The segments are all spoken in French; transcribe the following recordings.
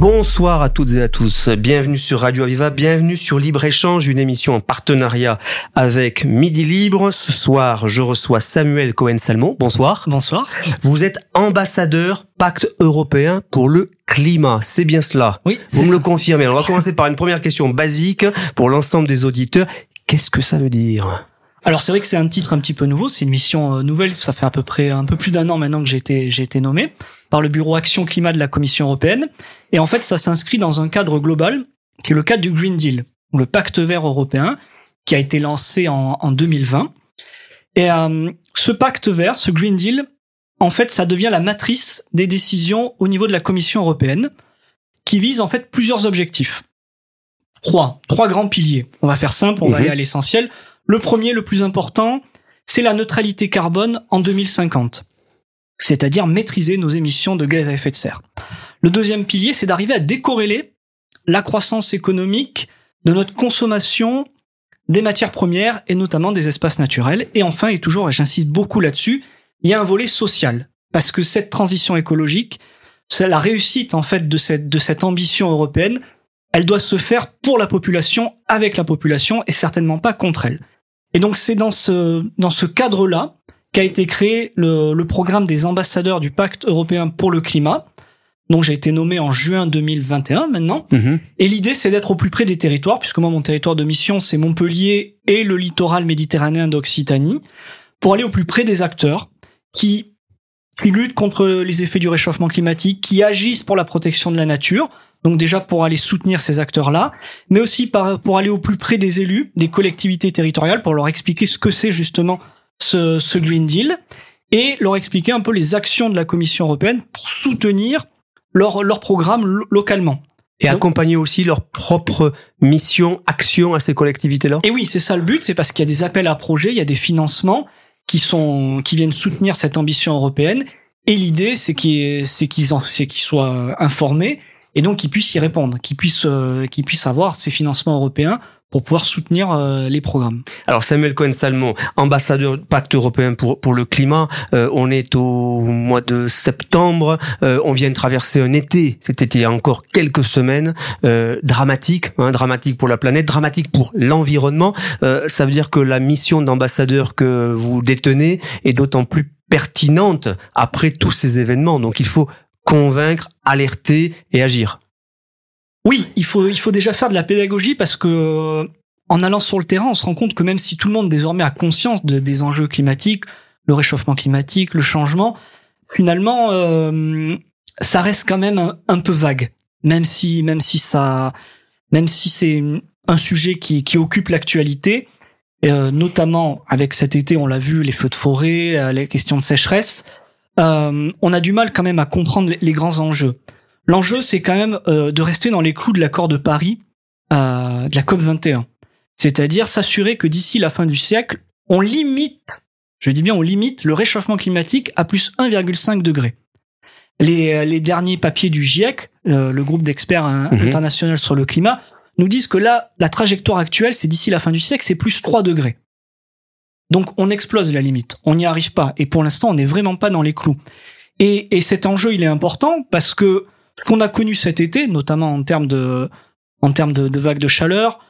Bonsoir à toutes et à tous. Bienvenue sur Radio Aviva, bienvenue sur Libre Échange, une émission en partenariat avec Midi Libre. Ce soir, je reçois Samuel Cohen-Salmon. Bonsoir. Bonsoir. Vous êtes ambassadeur Pacte européen pour le climat. C'est bien cela. Oui. Vous me le confirmez. On va commencer par une première question basique pour l'ensemble des auditeurs. Qu'est-ce que ça veut dire? Alors c'est vrai que c'est un titre un petit peu nouveau, c'est une mission euh, nouvelle, ça fait à peu près un peu plus d'un an maintenant que j'ai été, j'ai été nommé par le bureau Action Climat de la Commission européenne. Et en fait, ça s'inscrit dans un cadre global qui est le cadre du Green Deal, ou le pacte vert européen, qui a été lancé en, en 2020. Et euh, ce pacte vert, ce Green Deal, en fait, ça devient la matrice des décisions au niveau de la Commission européenne, qui vise en fait plusieurs objectifs. Trois, trois grands piliers. On va faire simple, on va Mhm. aller à l'essentiel. Le premier, le plus important, c'est la neutralité carbone en 2050. C'est-à-dire maîtriser nos émissions de gaz à effet de serre. Le deuxième pilier, c'est d'arriver à décorréler la croissance économique de notre consommation des matières premières et notamment des espaces naturels. Et enfin, et toujours, et j'insiste beaucoup là-dessus, il y a un volet social. Parce que cette transition écologique, c'est la réussite, en fait, de cette, de cette ambition européenne, elle doit se faire pour la population, avec la population, et certainement pas contre elle. Et donc, c'est dans ce, dans ce cadre-là qu'a été créé le, le programme des ambassadeurs du pacte européen pour le climat, dont j'ai été nommé en juin 2021 maintenant. Et l'idée, c'est d'être au plus près des territoires, puisque moi, mon territoire de mission, c'est Montpellier et le littoral méditerranéen d'Occitanie, pour aller au plus près des acteurs qui, qui luttent contre les effets du réchauffement climatique, qui agissent pour la protection de la nature, donc déjà pour aller soutenir ces acteurs-là, mais aussi pour aller au plus près des élus, des collectivités territoriales, pour leur expliquer ce que c'est justement ce, ce Green Deal, et leur expliquer un peu les actions de la Commission européenne pour soutenir leur, leur programme lo- localement. Et Donc- accompagner aussi leur propre mission, action à ces collectivités-là? Et oui, c'est ça le but, c'est parce qu'il y a des appels à projets, il y a des financements qui sont qui viennent soutenir cette ambition européenne. Et l'idée, c'est qu'ils c'est qu'ils en c'est qu'ils soient informés et donc qu'ils puissent y répondre, qu'ils puissent euh, qu'ils puissent avoir ces financements européens pour pouvoir soutenir euh, les programmes. Alors Samuel Cohen-Salmon, ambassadeur du Pacte européen pour pour le climat, euh, on est au mois de septembre, euh, on vient de traverser un été, c'était il y a encore quelques semaines, dramatique, hein, dramatique pour la planète, dramatique pour l'environnement. Ça veut dire que la mission d'ambassadeur que vous détenez est d'autant plus pertinente après tous ces événements. Donc il faut convaincre, alerter et agir. Oui, il faut il faut déjà faire de la pédagogie parce que euh, en allant sur le terrain, on se rend compte que même si tout le monde désormais a conscience de- des enjeux climatiques, le réchauffement climatique, le changement, finalement, euh, ça reste quand même un, peu vague. Même si même si ça même si c'est un sujet qui qui occupe l'actualité, euh, notamment avec cet été, on l'a vu, les feux de forêt, euh, les questions de sécheresse, euh, on a du mal quand même à comprendre les grands enjeux. L'enjeu, c'est quand même euh, de rester dans les clous de l'accord de Paris, euh, de la COP 21. C'est-à-dire s'assurer que d'ici la fin du siècle, on limite, je dis bien on limite le réchauffement climatique à plus 1,5 degré. Les, euh, les derniers papiers du GIEC, euh, le groupe d'experts Mhm. international sur le climat, nous disent que là, la trajectoire actuelle, c'est d'ici la fin du siècle, c'est plus 3 degrés. Donc on explose la limite, on n'y arrive pas, et pour l'instant, on n'est vraiment pas dans les clous. Et, et cet enjeu, il est important parce que qu'on a connu cet été, notamment en termes de, en termes de, de vagues de chaleur,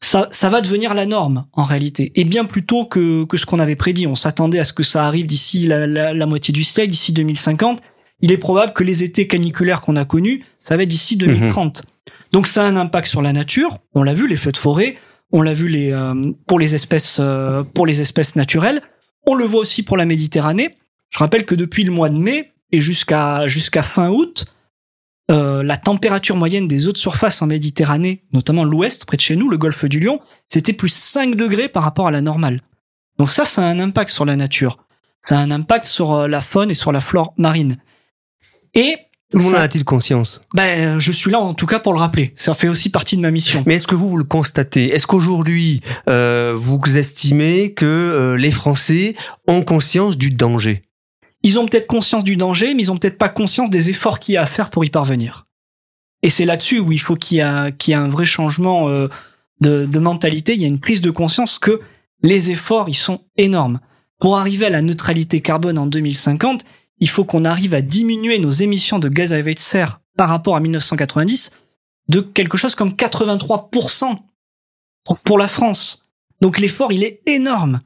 ça, ça va devenir la norme en réalité. Et bien plus tôt que, que ce qu'on avait prédit. On s'attendait à ce que ça arrive d'ici la, la, la moitié du siècle, d'ici 2050. Il est probable que les étés caniculaires qu'on a connus, ça va être d'ici 2030. Donc ça a un impact sur la nature. On l'a vu, les feux de forêt. On l'a vu les, euh, pour les espèces, euh, pour les espèces naturelles. On le voit aussi pour la Méditerranée. Je rappelle que depuis le mois de mai et jusqu'à jusqu'à fin août, euh, la température moyenne des eaux de surface en Méditerranée, notamment l'ouest, près de chez nous, le golfe du Lion, c'était plus 5 degrés par rapport à la normale. Donc ça, ça a un impact sur la nature. Ça a un impact sur euh, la faune et sur la flore marine. Et Tout le monde en a-t-il conscience? Ben, je suis là en tout cas pour le rappeler. Ça fait aussi partie de ma mission. Mais est-ce que vous, vous le constatez? Est-ce qu'aujourd'hui, euh, vous estimez que euh, les Français ont conscience du danger? Ils ont peut-être conscience du danger, mais ils ont peut-être pas conscience des efforts qu'il y a à faire pour y parvenir. Et c'est là-dessus où il faut qu'il y, a, qu'il y ait un vrai changement euh, de, de mentalité. Il y a une prise de conscience que les efforts, ils sont énormes. Pour arriver à la neutralité carbone en 2050, il faut qu'on arrive à diminuer nos émissions de gaz à effet de serre par rapport à 1990 de quelque chose comme 83% pour, pour la France. Donc l'effort, il est énorme.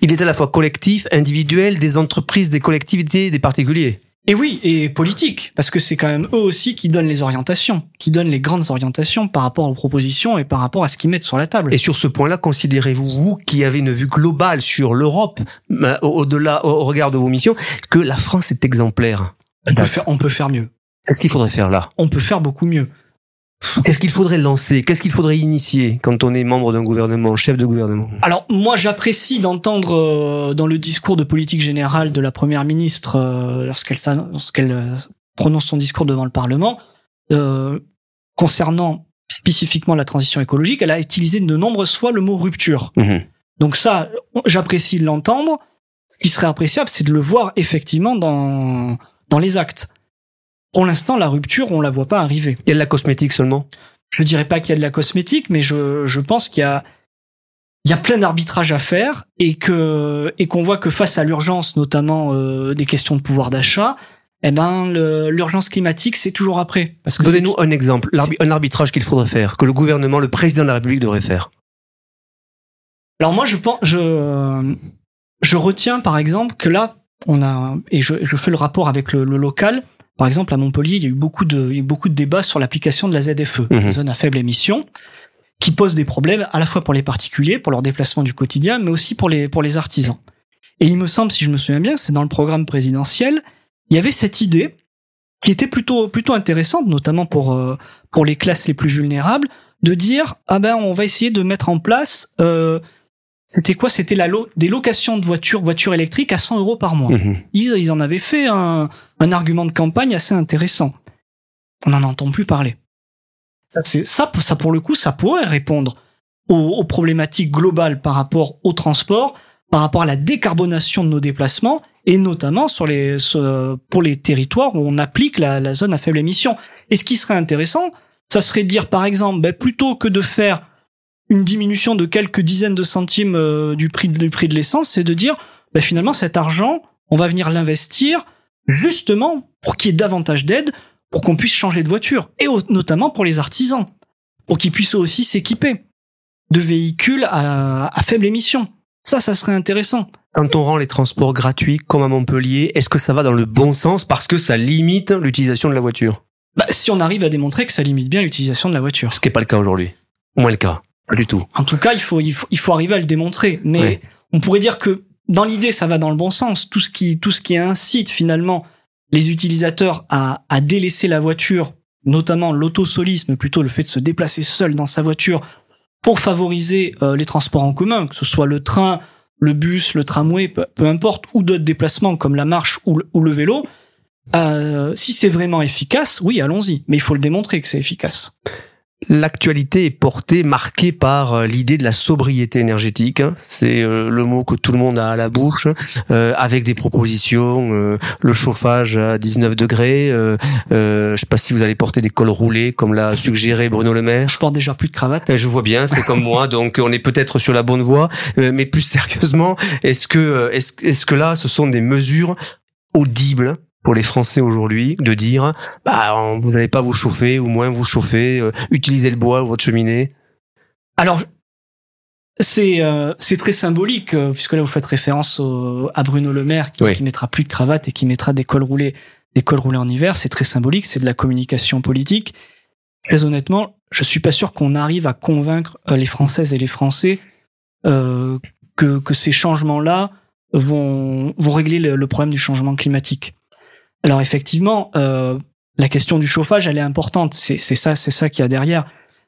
Il est à la fois collectif, individuel, des entreprises, des collectivités, des particuliers. Et oui, et politique, parce que c'est quand même eux aussi qui donnent les orientations, qui donnent les grandes orientations par rapport aux propositions et par rapport à ce qu'ils mettent sur la table. Et sur ce point-là, considérez-vous, vous, qui avez une vue globale sur l'Europe, euh, au-delà, au regard de vos missions, que la France est exemplaire? On peut, faire, on peut faire mieux. Qu'est-ce qu'il faudrait faire là? On peut faire beaucoup mieux. Qu'est-ce qu'il faudrait lancer? Qu'est-ce qu'il faudrait initier quand on est membre d'un gouvernement, chef de gouvernement? Alors moi j'apprécie d'entendre euh, dans le discours de politique générale de la première ministre euh, lorsqu'elle lorsqu'elle euh, prononce son discours devant le Parlement concernant spécifiquement la transition écologique, elle a utilisé de nombreuses fois le mot rupture. Mhm. Donc ça j'apprécie de l'entendre. Ce qui serait appréciable, c'est de le voir effectivement dans dans les actes. Pour l'instant, la rupture, on la voit pas arriver. Il y a de la cosmétique seulement? Je dirais pas qu'il y a de la cosmétique, mais je, je pense qu'il y a, il y a plein d'arbitrages à faire et que et qu'on voit que face à l'urgence, notamment euh, des questions de pouvoir d'achat, eh ben l'urgence climatique c'est toujours après. Donnez-nous un exemple, un arbitrage qu'il faudrait faire, que le gouvernement, le président de la République devrait faire. Alors moi je pense, je je retiens par exemple que là on a et je, je fais le rapport avec le, le local. Par exemple, à Montpellier, il y a eu beaucoup de, il y a eu beaucoup de débats sur l'application de la ZFE, Mhm. la zone à faible émission, qui pose des problèmes à la fois pour les particuliers, pour leur déplacement du quotidien, mais aussi pour les, pour les artisans. Et il me semble, si je me souviens bien, c'est dans le programme présidentiel, il y avait cette idée qui était plutôt, plutôt intéressante, notamment pour, euh, pour les classes les plus vulnérables, de dire, ah ben, on va essayer de mettre en place, euh, c'était quoi? C'était la lo- des locations de voitures, voitures électriques à 100 euros par mois Mhm. ils, ils en avaient fait un, un argument de campagne assez intéressant. On n'en entend plus parler. Ça, c'est- ça, ça, pour le coup, ça pourrait répondre aux, aux problématiques globales par rapport au transport, par rapport à la décarbonation de nos déplacements, et notamment sur les, sur- pour les territoires où on applique la, la zone à faible émission. Et ce qui serait intéressant, ça serait de dire, par exemple, ben, plutôt que de faire une diminution de quelques dizaines de centimes euh, du prix de, du prix de l'essence, c'est de dire, ben, finalement, cet argent, on va venir l'investir justement pour qu'il y ait davantage d'aide, pour qu'on puisse changer de voiture, et notamment pour les artisans, pour qu'ils puissent aussi s'équiper de véhicules à, à faible émission. Ça, ça serait intéressant. Quand on rend les transports gratuits, comme à Montpellier, est-ce que ça va dans le bon sens parce que ça limite l'utilisation de la voiture? Bah, si on arrive à démontrer que ça limite bien l'utilisation de la voiture. Ce qui n'est pas le cas aujourd'hui. Au moins le cas. Pas du tout. En tout cas, il faut, il faut, il faut arriver à le démontrer. Mais Ouais. on pourrait dire que dans l'idée, ça va dans le bon sens. Tout ce qui, tout ce qui incite finalement les utilisateurs à, à délaisser la voiture, notamment l'autosolisme, plutôt le fait de se déplacer seul dans sa voiture pour favoriser euh, les transports en commun, que ce soit le train, le bus, le tramway, peu, peu importe, ou d'autres déplacements comme la marche ou le, ou le vélo. Euh, si c'est vraiment efficace, oui, allons-y. Mais il faut le démontrer que c'est efficace. L'actualité est portée, marquée par euh, l'idée de la sobriété énergétique. hein. C'est euh, le mot que tout le monde a à la bouche, euh, avec des propositions, euh, le chauffage à 19 degrés. Euh, euh, je sais pas si vous allez porter des cols roulés, comme l'a suggéré Bruno Le Maire. Je porte déjà plus de cravate. Je vois bien, c'est comme moi, donc on est peut-être sur la bonne voie. Mais plus sérieusement, est-ce que, est-ce, est-ce que là, ce sont des mesures audibles? Pour les Français aujourd'hui de dire, bah, vous n'allez pas vous chauffer ou moins vous chauffer, euh, utilisez le bois ou votre cheminée. Alors, c'est euh, c'est très symbolique euh, puisque là vous faites référence au- à Bruno Le Maire qui, Oui. qui mettra plus de cravate et qui mettra des cols roulés, des cols roulés en hiver. C'est très symbolique, c'est de la communication politique. Très honnêtement, je suis pas sûr qu'on arrive à convaincre les Françaises et les Français que que ces changements-là vont vont régler le, le problème du changement climatique. Alors effectivement, euh, la question du chauffage, elle est importante. C'est ça, c'est ça qu'il y a derrière.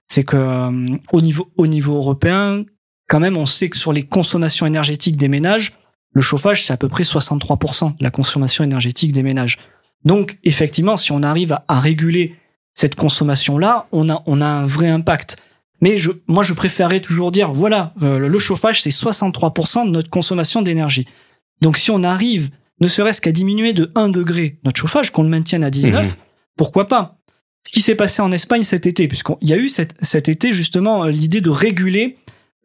C'est que euh, au niveau au niveau européen, quand même, on sait que sur les consommations énergétiques des ménages, le chauffage c'est à peu près 63% de la consommation énergétique des ménages. Donc effectivement, si on arrive à, réguler cette consommation-là, on a on a un vrai impact. Mais moi, je préférerais toujours dire, voilà, euh, le chauffage, c'est 63% de notre consommation d'énergie. Donc, si on arrive, ne serait-ce qu'à diminuer de 1 degré notre chauffage, qu'on le maintienne à 19, Mhm. pourquoi pas? Ce qui s'est passé en Espagne cet été, puisqu'il y a eu cet, cet été justement l'idée de réguler,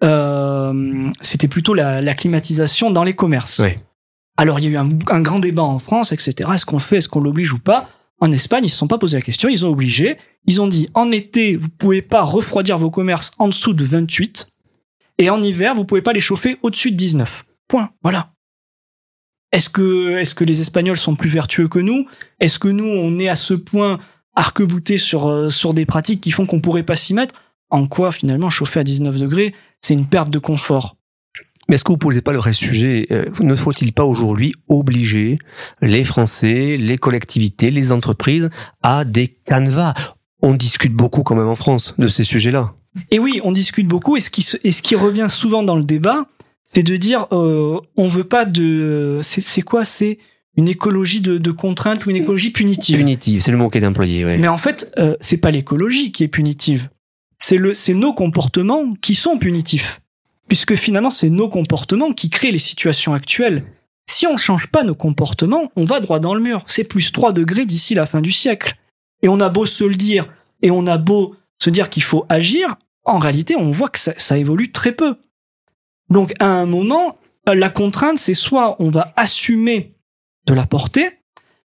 euh, c'était plutôt la, la, climatisation dans les commerces. Alors il y a eu un, un grand débat en France, etc. Est-ce qu'on fait, est-ce qu'on l'oblige ou pas? En Espagne, ils se sont pas posé la question, ils ont obligé. Ils ont dit en été, vous pouvez pas refroidir vos commerces en dessous de 28, et en hiver, vous pouvez pas les chauffer au-dessus de 19. Point. Voilà. Est-ce que, est-ce que les Espagnols sont plus vertueux que nous? Est-ce que nous, on est à ce point arc-bouté sur, euh, sur des pratiques qui font qu'on pourrait pas s'y mettre? En quoi, finalement, chauffer à 19 degrés, c'est une perte de confort? Mais est-ce que vous posez pas le vrai sujet? Euh, Ne faut-il pas aujourd'hui obliger les Français, les collectivités, les entreprises à des canevas? On discute beaucoup quand même en France de ces sujets-là. Et oui, on discute beaucoup. Et ce qui, et ce qui revient souvent dans le débat, c'est de dire euh, on veut pas de. C'est quoi C'est une écologie de, de contrainte ou une écologie punitive? Punitive, c'est le mot qui est employé. Ouais. Mais en fait, euh, c'est pas l'écologie qui est punitive. C'est le, c'est nos comportements qui sont punitifs puisque finalement c'est nos comportements qui créent les situations actuelles. Si on change pas nos comportements, on va droit dans le mur. C'est plus 3 degrés d'ici la fin du siècle. Et on a beau se le dire, et on a beau se dire qu'il faut agir, en réalité on voit que ça, ça évolue très peu. Donc à un moment, la contrainte c'est soit on va assumer de la portée,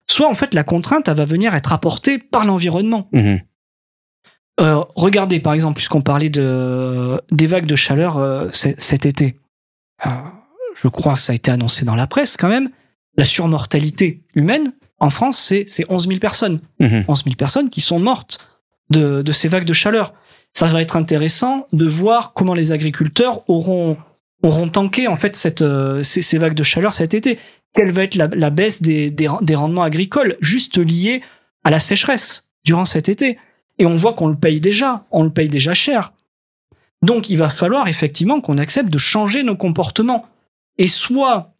soit en fait la contrainte elle va venir être apportée par l'environnement. Mmh. Euh, regardez par exemple, puisqu'on parlait de des vagues de chaleur euh, cet été, euh, je crois que ça a été annoncé dans la presse quand même. La surmortalité humaine en France, c'est c'est 11 000 personnes, Mmh. 11 000 personnes qui sont mortes de de ces vagues de chaleur. Ça va être intéressant de voir comment les agriculteurs auront auront tanké en fait cette euh, ces, ces vagues de chaleur cet été. Quelle va être la, la baisse des, des rendements agricoles juste liée à la sécheresse durant cet été? Et on voit qu'on le paye déjà, on le paye déjà cher. Donc il va falloir effectivement qu'on accepte de changer nos comportements. Et soit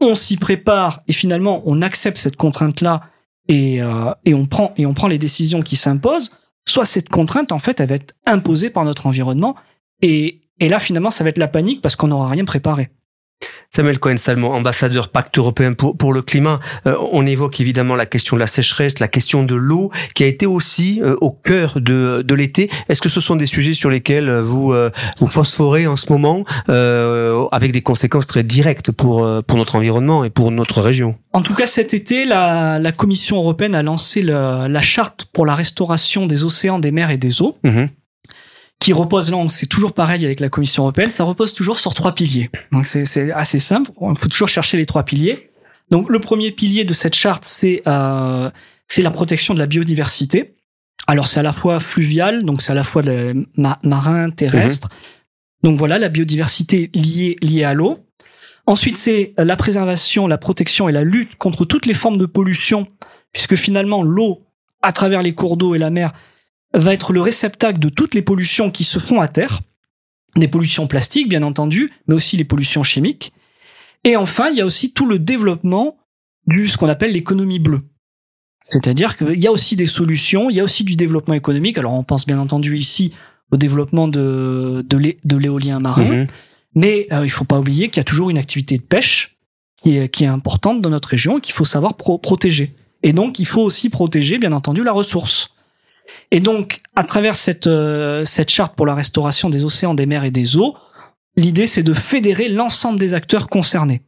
on s'y prépare et finalement on accepte cette contrainte-là et, euh, et, on prend, et on prend les décisions qui s'imposent, soit cette contrainte en fait elle va être imposée par notre environnement et, et là finalement ça va être la panique parce qu'on n'aura rien préparé. Samuel Cohen-Salmon, ambassadeur pacte européen pour, pour le climat. Euh, on évoque évidemment la question de la sécheresse, la question de l'eau, qui a été aussi euh, au cœur de, de l'été. Est-ce que ce sont des sujets sur lesquels vous, euh, vous phosphorez en ce moment, avec des conséquences très directes pour, pour notre environnement et pour notre région? En tout cas, cet été, la, la Commission européenne a lancé le- la charte pour la restauration des océans, des mers et des eaux. Mhm. Qui repose là, c'est toujours pareil avec la Commission européenne, ça repose toujours sur trois piliers. Donc c'est assez simple, il faut toujours chercher les trois piliers. Donc le premier pilier de cette charte, c'est euh, c'est la protection de la biodiversité. Alors c'est à la fois fluvial, donc c'est à la fois le ma- marin, terrestre. Donc voilà, la biodiversité liée liée à l'eau. Ensuite, c'est la préservation, la protection et la lutte contre toutes les formes de pollution, puisque finalement l'eau, à travers les cours d'eau et la mer, va être le réceptacle de toutes les pollutions qui se font à terre, des pollutions plastiques bien entendu, mais aussi les pollutions chimiques. Et enfin, il y a aussi tout le développement du ce qu'on appelle l'économie bleue. C'est-à-dire qu'il y a aussi des solutions, il y a aussi du développement économique. Alors on pense bien entendu ici au développement de, de l'é- de l'éolien marin, Mhm. mais euh, il faut pas oublier qu'il y a toujours une activité de pêche qui est, qui est importante dans notre région et qu'il faut savoir pro- protéger. Et donc, il faut aussi protéger, bien entendu, la ressource. Et donc, à travers cette, euh, cette charte pour la restauration des océans, des mers et des eaux, l'idée, c'est de fédérer l'ensemble des acteurs concernés.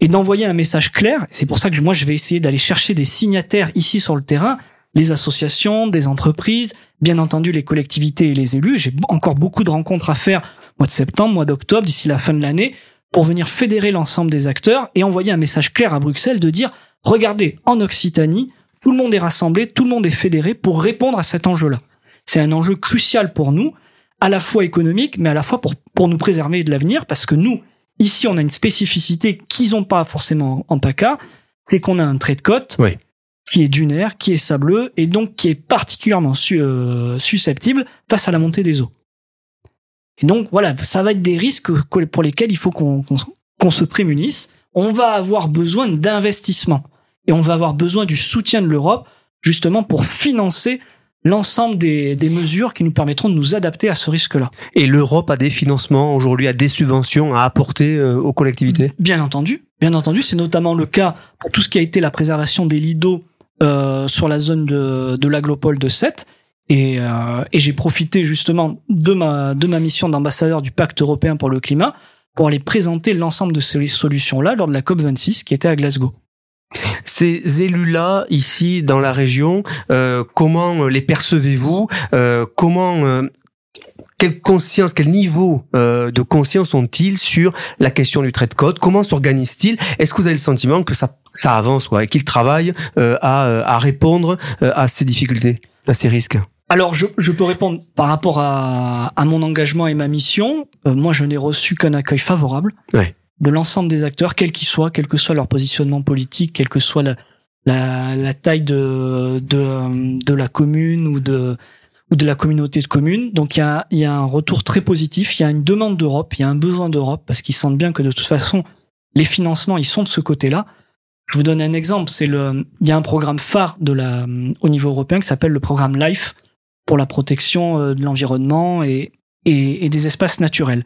Et d'envoyer un message clair. C'est pour ça que moi, je vais essayer d'aller chercher des signataires ici sur le terrain, les associations, des entreprises, bien entendu les collectivités et les élus. J'ai encore beaucoup de rencontres à faire mois de septembre, mois d'octobre, d'ici la fin de l'année, pour venir fédérer l'ensemble des acteurs et envoyer un message clair à Bruxelles de dire, regardez, en Occitanie, tout le monde est rassemblé, tout le monde est fédéré pour répondre à cet enjeu-là. C'est un enjeu crucial pour nous, à la fois économique, mais à la fois pour, pour nous préserver de l'avenir, parce que nous, ici, on a une spécificité qu'ils n'ont pas forcément en PACA, c'est qu'on a un trait de côte Oui. qui est dunaire, qui est sableux, et donc qui est particulièrement su- euh, susceptible face à la montée des eaux. Et donc voilà, ça va être des risques que- pour lesquels il faut qu'on se prémunisse. On va avoir besoin d'investissement et on va avoir besoin du soutien de l'Europe justement pour financer l'ensemble des, des mesures qui nous permettront de nous adapter à ce risque-là. Et l'Europe a des financements aujourd'hui, a des subventions à apporter euh, aux collectivités? Bien entendu, bien entendu, c'est notamment le cas pour tout ce qui a été la préservation des lits d'eau euh, sur la zone de, de l'aglopole de Sète. Et, euh, et j'ai profité justement de ma, de ma mission d'ambassadeur du pacte européen pour le climat pour aller présenter l'ensemble de ces solutions-là lors de la COP26 qui était à Glasgow. Ces élus-là, ici, dans la région, euh, comment les percevez-vous euh, Comment euh, quelle conscience, quel niveau euh, de conscience ont-ils sur la question du trait de code Comment s'organisent-ils? Est-ce que vous avez le sentiment que ça, ça avance quoi, et qu'ils travaillent euh, à, à répondre euh, à ces difficultés, à ces risques? Alors, je, je peux répondre par rapport à, à mon engagement et ma mission. Euh, moi, je n'ai reçu qu'un accueil favorable Ouais. De l'ensemble des acteurs, quels qu'ils soient, quel que soit leur positionnement politique, quelle que soit la, la, la taille de, de, de la commune ou de, ou de la communauté de communes. Donc, il y a, y a un retour très positif, il y a une demande d'Europe, il y a un besoin d'Europe, parce qu'ils sentent bien que de toute façon, les financements, ils sont de ce côté-là. Je vous donne un exemple, c'est le, il y a un programme phare de la, au niveau européen qui s'appelle le programme LIFE pour la protection euh, de l'environnement et, et des espaces naturels.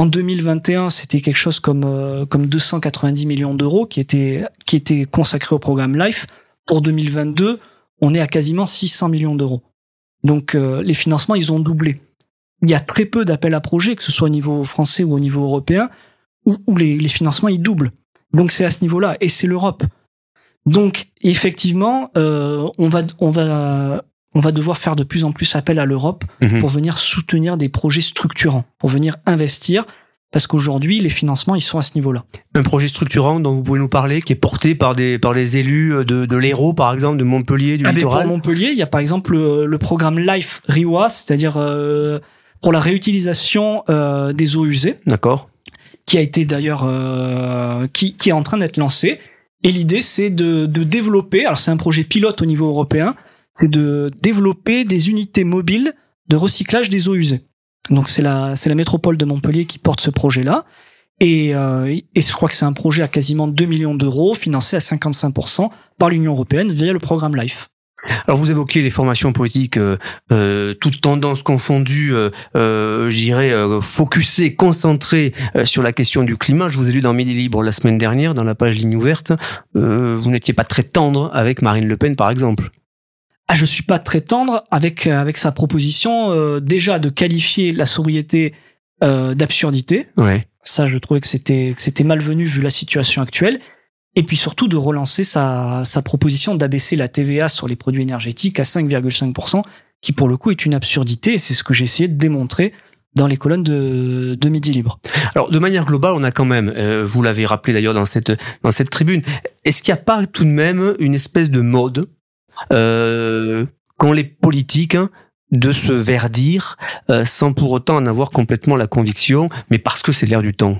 En 2021, c'était quelque chose comme euh, comme 290 millions d'euros qui étaient qui étaient consacrés au programme LIFE. Pour 2022, on est à quasiment 600 millions d'euros. Donc euh, les financements, ils ont doublé. Il y a très peu d'appels à projets, que ce soit au niveau français ou au niveau européen, où, où les, les financements ils doublent. Donc c'est à ce niveau-là, et c'est l'Europe. Donc effectivement, euh, on va on va on va devoir faire de plus en plus appel à l'Europe Mhm. pour venir soutenir des projets structurants, pour venir investir, parce qu'aujourd'hui les financements ils sont à ce niveau-là. Un projet structurant dont vous pouvez nous parler, qui est porté par des par des élus de, de l'Hérault, par exemple, de Montpellier, du Ah, littoral. pour Montpellier, il y a par exemple le, le programme Life Riwa, c'est-à-dire euh, pour la réutilisation euh, des eaux usées. D'accord. qui a été d'ailleurs euh, qui, qui est en train d'être lancé. Et l'idée, c'est de, de développer. Alors, c'est un projet pilote au niveau européen. C'est de développer des unités mobiles de recyclage des eaux usées. Donc, c'est la c'est la métropole de Montpellier qui porte ce projet-là. Et, euh, je crois que c'est un projet à quasiment 2 millions d'euros, financé à 55% par l'Union européenne via le programme LIFE. Alors vous évoquez les formations politiques, euh, euh, toutes tendances confondues, euh, euh, focusées, concentrées sur la question du climat. Je vous ai lu dans Midi Libre la semaine dernière, dans la page ligne ouverte. Vous n'étiez pas très tendre avec Marine Le Pen, par exemple. Ah, je suis pas très tendre avec avec sa proposition euh, déjà de qualifier la sobriété euh, d'absurdité. Ouais. Ça, je trouvais que c'était que c'était malvenu vu la situation actuelle. Et puis surtout de relancer sa, sa proposition d'abaisser la TVA sur les produits énergétiques à 5,5%, qui pour le coup est une absurdité, et c'est ce que j'ai essayé de démontrer dans les colonnes de, de Midi Libre. Alors de manière globale, on a quand même, euh, vous l'avez rappelé d'ailleurs dans cette dans cette tribune, est-ce qu'il n'y a pas tout de même une espèce de mode euh, qu'ont les politiques hein, de se verdir euh, sans pour autant en avoir complètement la conviction, mais parce que c'est l'air du temps.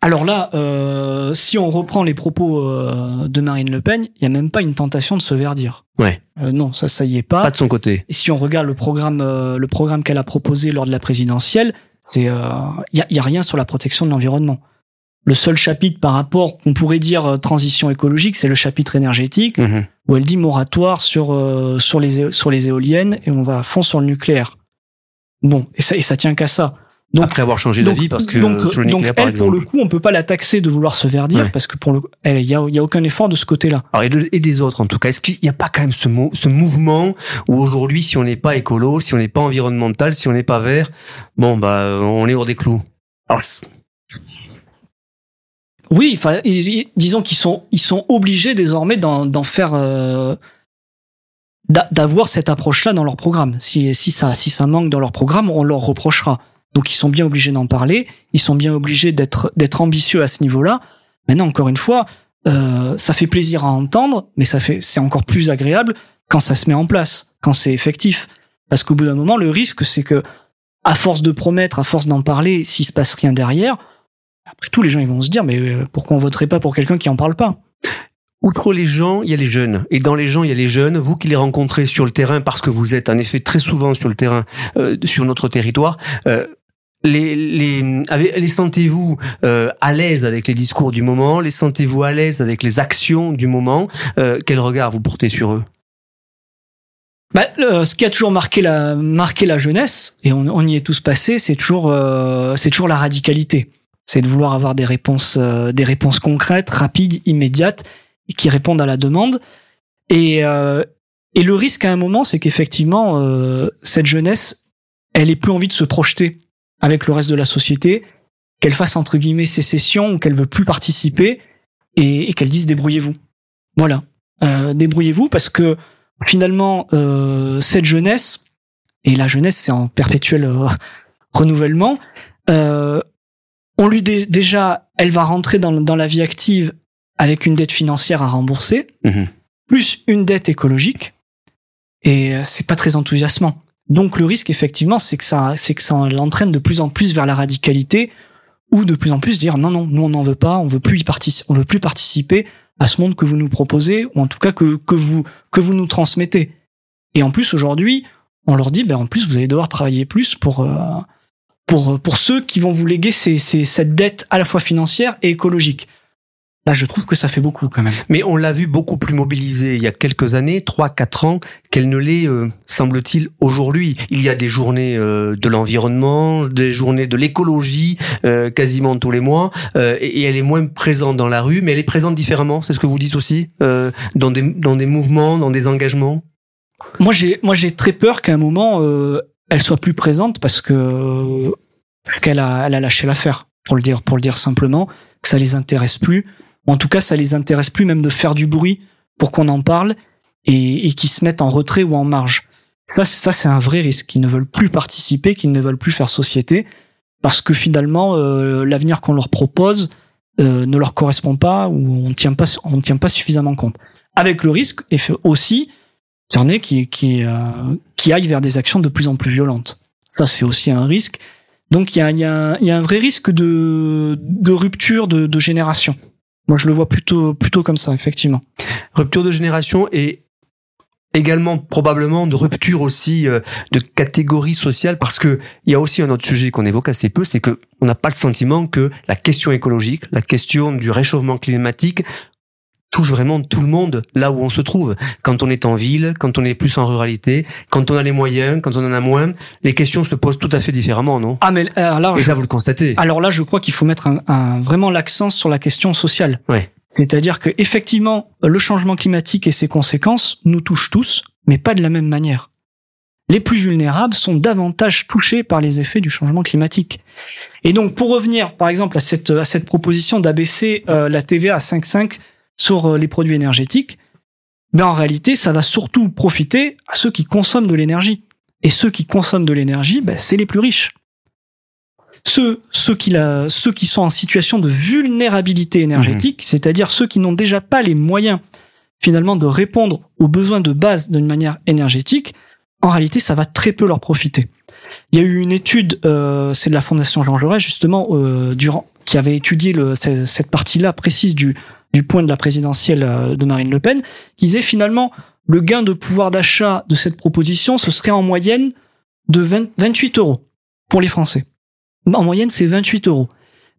Alors là, euh, si on reprend les propos euh, de Marine Le Pen, il n'y a même pas une tentation de se verdir. Ouais. Euh, non, ça, ça y est pas. Pas de son côté. Et si on regarde le programme, le programme qu'elle a proposé lors de la présidentielle, c'est il y, a, y a rien sur la protection de l'environnement. Le seul chapitre par rapport, on pourrait dire euh, transition écologique, c'est le chapitre énergétique Mhm. où elle dit moratoire sur euh, sur les sur les éoliennes et on va à fond sur le nucléaire. Bon, et ça et ça tient qu'à ça. Donc Après avoir changé d'avis, parce que donc, sur le donc nucléaire, par elle, pour exemple. le coup, on peut pas la taxer de vouloir se verdir Ouais. parce que pour le, il y a, il y a aucun effort de ce côté-là. Alors, et, de- et des autres, en tout cas, est-ce qu'il n'y a pas quand même ce, mo- ce mouvement où aujourd'hui, si on n'est pas écolo, si on n'est pas environnemental, si on n'est pas vert, bon, bah, on est hors des clous? Alors, Oui, enfin, disons qu'ils sont, ils sont obligés désormais d'en, faire, euh, d'a- d'avoir cette approche-là dans leur programme. Si, si ça, si ça manque dans leur programme, on leur reprochera. Donc, ils sont bien obligés d'en parler. Ils sont bien obligés d'être, ambitieux à ce niveau-là. Maintenant, encore une fois, euh, ça fait plaisir à entendre, mais c'est encore plus agréable quand ça se met en place, quand c'est effectif. Parce qu'au bout d'un moment, le risque, c'est que, à force de promettre, à force d'en parler, s'il se passe rien derrière, après tout, les gens ils vont se dire, mais euh, pourquoi on voterait pas pour quelqu'un qui en parle pas? Outre les gens, il y a les jeunes. Et dans les gens, il y a les jeunes. Vous qui les rencontrez sur le terrain, parce que vous êtes en effet très souvent sur le terrain, euh, sur notre territoire, euh, les, les, les sentez-vous euh, à l'aise avec les discours du moment? Les sentez-vous à l'aise avec les actions du moment? Euh, Quel regard vous portez sur eux? Bah, le- Ce qui a toujours marqué la, marqué la jeunesse, et on, on y est tous passés, c'est toujours, euh, c'est toujours la radicalité. C'est de vouloir avoir des réponses, euh, des réponses concrètes, rapides, immédiates, qui répondent à la demande. Et, euh, et le risque à un moment, c'est qu'effectivement, euh, cette jeunesse, elle ait plus envie de se projeter avec le reste de la société, qu'elle fasse entre guillemets sécession ou qu'elle veut plus participer et, et qu'elle dise débrouillez-vous. Voilà, euh, débrouillez-vous parce que finalement, euh, cette jeunesse et la jeunesse, c'est en perpétuel euh, renouvellement. Euh, on lui dé- déjà, elle va rentrer dans, dans la vie active avec une dette financière à rembourser, Mhm. plus une dette écologique, et euh, c'est pas très enthousiasmant. Donc le risque, effectivement, c'est que ça, c'est que ça l'entraîne de plus en plus vers la radicalité, ou de plus en plus dire non, non, nous on n'en veut pas, on veut plus y participer, on veut plus participer à ce monde que vous nous proposez, ou en tout cas que que vous que vous nous transmettez. Et en plus aujourd'hui, on leur dit, ben en plus vous allez devoir travailler plus pour euh, pour pour ceux qui vont vous léguer ces, ces, cette dette à la fois financière et écologique. Là, je trouve que ça fait beaucoup quand même. Mais on l'a vu beaucoup plus mobilisée il y a quelques années, trois, quatre ans, qu'elle ne l'est, euh, semble-t-il, aujourd'hui. Il y a des journées euh, de l'environnement, des journées de l'écologie, euh, quasiment tous les mois, euh, et, et elle est moins présente dans la rue, mais elle est présente différemment. C'est ce que vous dites aussi, euh, dans des dans des mouvements, dans des engagements? Moi, j'ai moi j'ai très peur qu'à un moment euh, elle soit plus présente parce que qu'elle a elle a lâché l'affaire pour le dire pour le dire simplement que ça les intéresse plus. En tout cas, ça les intéresse plus même de faire du bruit pour qu'on en parle et, et qu'ils se mettent en retrait ou en marge. Ça, c'est ça, c'est un vrai risque. Qu'ils ne veulent plus participer, qu'ils ne veulent plus faire société parce que finalement, euh, l'avenir qu'on leur propose euh, ne leur correspond pas ou on tient pas on tient pas suffisamment compte. Avec le risque et aussi qu'il y en ait qui, qui, euh, qui aillent vers des actions de plus en plus violentes. Ça, c'est aussi un risque. Donc, il y a, il y, a, il y a un vrai risque de, de rupture de, de génération. Moi, je le vois plutôt, plutôt comme ça, effectivement. Rupture de génération et également probablement de rupture aussi euh, de catégorie sociale parce que il y a aussi un autre sujet qu'on évoque assez peu, c'est que on n'a pas le sentiment que la question écologique, la question du réchauffement climatique touche vraiment tout le monde là où on se trouve. Quand on est en ville, quand on est plus en ruralité, quand on a les moyens, quand on en a moins, les questions se posent tout à fait différemment, non? Ah, mais alors là, Et je- ça, vous le constatez. alors là, je crois qu'il faut mettre un, un- vraiment l'accent sur la question sociale. Ouais. C'est-à-dire que effectivement, le changement climatique et ses conséquences nous touchent tous, mais pas de la même manière. Les plus vulnérables sont davantage touchés par les effets du changement climatique. Et donc, pour revenir, par exemple, à cette, à cette proposition d'abaisser euh, la TVA à 5,5 sur euh, les produits énergétiques, ben en réalité, ça va surtout profiter à ceux qui consomment de l'énergie. Et ceux qui consomment de l'énergie, ben, c'est les plus riches ceux, ceux, qui la, ceux qui sont en situation de vulnérabilité énergétique, c'est-à-dire ceux qui n'ont déjà pas les moyens finalement de répondre aux besoins de base d'une manière énergétique, en réalité, ça va très peu leur profiter. Il y a eu une étude, euh, c'est de la Fondation Jean Jaurès justement, euh, durant, qui avait étudié le, cette partie-là précise du, du point de la présidentielle euh, de Marine Le Pen, qui disait finalement le gain de pouvoir d'achat de cette proposition, ce serait en moyenne de 20 28 euros pour les Français. En moyenne, c'est 28 euros.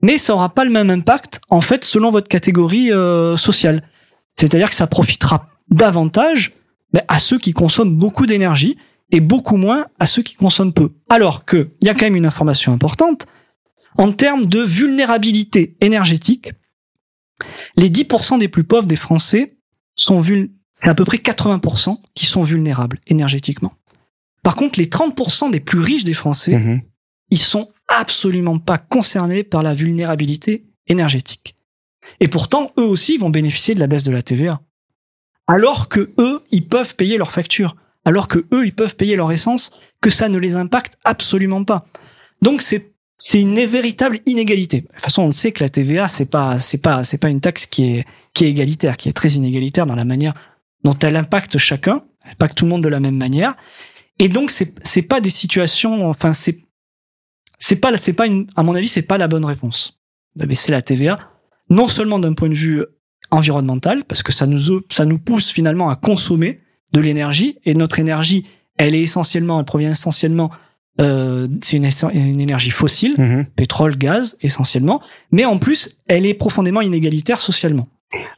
Mais ça aura pas le même impact, en fait, selon votre catégorie euh, sociale. C'est-à-dire que ça profitera davantage à ceux qui consomment beaucoup d'énergie et beaucoup moins à ceux qui consomment peu. Alors que, il y a quand même une information importante, en termes de vulnérabilité énergétique, les 10% des plus pauvres des Français sont vul c'est à peu près 80% qui sont vulnérables énergétiquement. Par contre, les 30% des plus riches des Français, Mhm. ils sont absolument pas concernés par la vulnérabilité énergétique. Et pourtant, eux aussi vont bénéficier de la baisse de la TVA. Alors que eux, ils peuvent payer leurs factures. Alors que eux, ils peuvent payer leur essence, que ça ne les impacte absolument pas. Donc c'est c'est une véritable inégalité. De toute façon, on le sait que la TVA, c'est pas c'est pas c'est pas une taxe qui est qui est égalitaire, qui est très inégalitaire dans la manière dont elle impacte chacun, elle impacte tout le monde de la même manière. Et donc c'est c'est pas des situations, enfin c'est c'est pas c'est pas une à mon avis c'est pas la bonne réponse de baisser la TVA non seulement d'un point de vue environnemental parce que ça nous ça nous pousse finalement à consommer de l'énergie et notre énergie elle est essentiellement elle provient essentiellement euh, c'est une, une énergie fossile Mhm. pétrole gaz essentiellement mais en plus elle est profondément inégalitaire socialement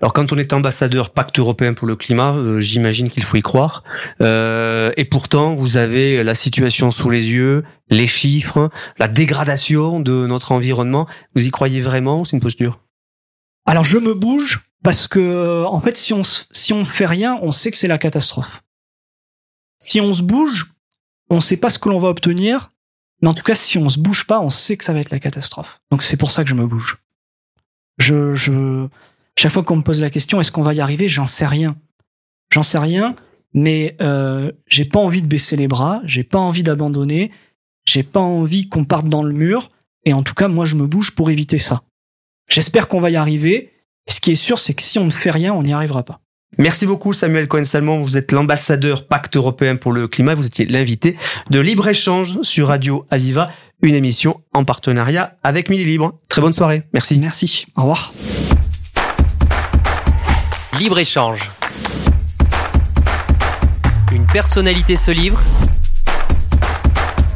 Alors quand on est ambassadeur pacte européen pour le climat, euh, j'imagine qu'il faut y croire. Euh, et pourtant, vous avez la situation sous les yeux, les chiffres, la dégradation de notre environnement. Vous y croyez vraiment ou C'est une posture? Alors je me bouge Parce que, en fait, si on, si on fait rien, on sait que c'est la catastrophe. Si on se bouge, on sait pas ce que l'on va obtenir, mais en tout cas, si on se bouge pas, on sait que ça va être la catastrophe. Donc c'est pour ça que je me bouge. Je, je, chaque fois qu'on me pose la question, est-ce qu'on va y arriver? J'en sais rien. J'en sais rien, mais euh, j'ai pas envie de baisser les bras, j'ai pas envie d'abandonner, j'ai pas envie qu'on parte dans le mur. Et en tout cas, moi, je me bouge pour éviter ça. J'espère qu'on va y arriver. Ce qui est sûr, c'est que si on ne fait rien, on n'y arrivera pas. Merci beaucoup Samuel Cohen-Salmon, vous êtes l'ambassadeur Pacte européen pour le climat, vous étiez l'invité de Libre-Échange sur Radio Aviva, une émission en partenariat avec Mille Libre. Très bonne soirée, merci. Merci, au revoir. Libre-Échange. Une personnalité se livre,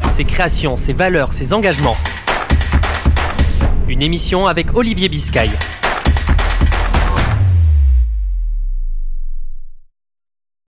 ses créations, ses valeurs, ses engagements. Une émission avec Olivier Biscay.